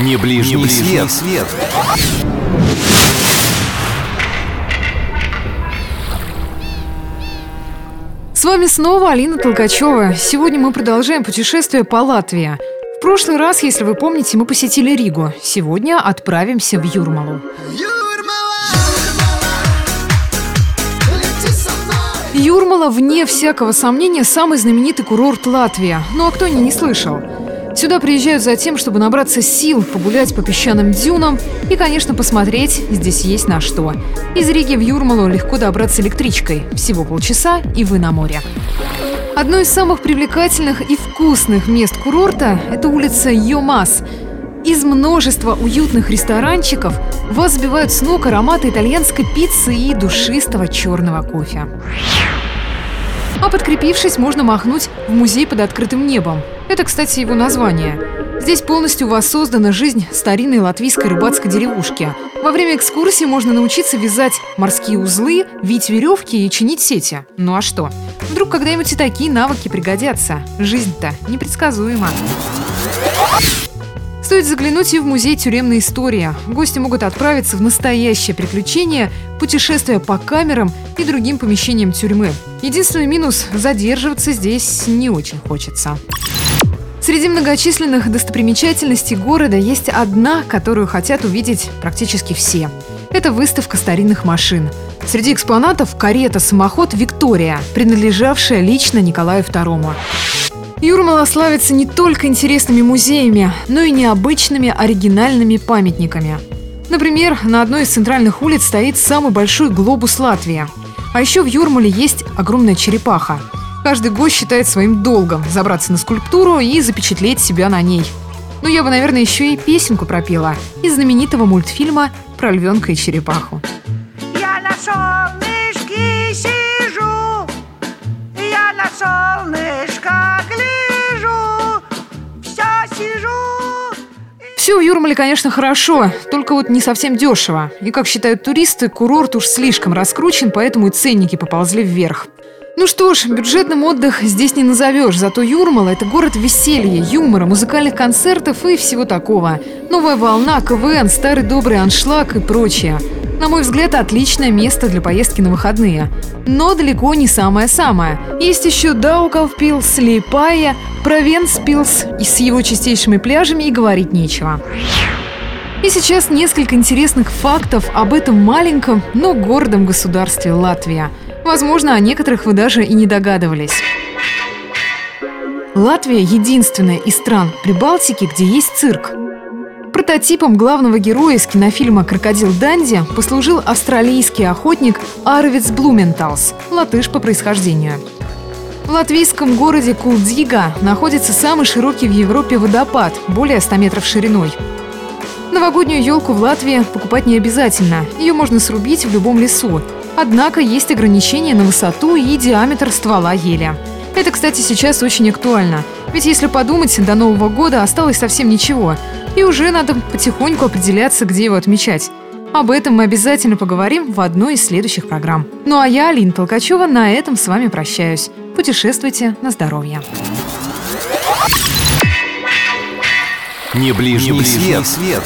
Не ближний, Не ближний свет. свет. С вами снова Алина Толкачева. Сегодня мы продолжаем путешествие по Латвии. В прошлый раз, если вы помните, мы посетили Ригу. Сегодня отправимся в Юрмалу. Юрмала, вне всякого сомнения, самый знаменитый курорт Латвии. Ну а кто не, не слышал? Сюда приезжают за тем, чтобы набраться сил, погулять по песчаным дюнам и, конечно, посмотреть, здесь есть на что. Из Риги в Юрмалу легко добраться электричкой. Всего полчаса, и вы на море. Одно из самых привлекательных и вкусных мест курорта – это улица Йомас. Из множества уютных ресторанчиков вас сбивают с ног ароматы итальянской пиццы и душистого черного кофе. А подкрепившись, можно махнуть в музей под открытым небом. Это, кстати, его название. Здесь полностью воссоздана жизнь старинной латвийской рыбацкой деревушки. Во время экскурсии можно научиться вязать морские узлы, вить веревки и чинить сети. Ну а что? Вдруг когда-нибудь и такие навыки пригодятся. Жизнь-то непредсказуема. Стоит заглянуть и в музей тюремной истории. Гости могут отправиться в настоящее приключение, путешествие по камерам и другим помещениям тюрьмы. Единственный минус – задерживаться здесь не очень хочется. Среди многочисленных достопримечательностей города есть одна, которую хотят увидеть практически все. Это выставка старинных машин. Среди экспонатов карета-самоход «Виктория», принадлежавшая лично Николаю II. Юрмала славится не только интересными музеями, но и необычными оригинальными памятниками. Например, на одной из центральных улиц стоит самый большой глобус Латвии. А еще в Юрмале есть огромная черепаха. Каждый гость считает своим долгом забраться на скульптуру и запечатлеть себя на ней. Ну, я бы, наверное, еще и песенку пропела из знаменитого мультфильма про львенка и черепаху. Я на солнышке сижу, я на солнышко гляжу, все сижу. Все в Юрмале, конечно, хорошо, только вот не совсем дешево. И, как считают туристы, курорт уж слишком раскручен, поэтому и ценники поползли вверх. Ну что ж, бюджетным отдых здесь не назовешь, зато Юрмала – это город веселья, юмора, музыкальных концертов и всего такого. Новая волна, КВН, старый добрый аншлаг и прочее. На мой взгляд, отличное место для поездки на выходные. Но далеко не самое-самое. Есть еще Даугавпилс, Лейпая, Провенспилс, и с его чистейшими пляжами и говорить нечего. И сейчас несколько интересных фактов об этом маленьком, но гордом государстве Латвия. Возможно, о некоторых вы даже и не догадывались. Латвия – единственная из стран Прибалтики, где есть цирк. Прототипом главного героя из кинофильма «Крокодил Данди» послужил австралийский охотник Арвиц Блументалс, латыш по происхождению. В латвийском городе Кулдига находится самый широкий в Европе водопад, более 100 метров шириной. Новогоднюю елку в Латвии покупать не обязательно, ее можно срубить в любом лесу. Однако есть ограничения на высоту и диаметр ствола ели. Это, кстати, сейчас очень актуально. Ведь если подумать, до Нового года осталось совсем ничего. И уже надо потихоньку определяться, где его отмечать. Об этом мы обязательно поговорим в одной из следующих программ. Ну а я, Алина Толкачева, на этом с вами прощаюсь. Путешествуйте на здоровье. Не ближний, Не ближний свет. свет.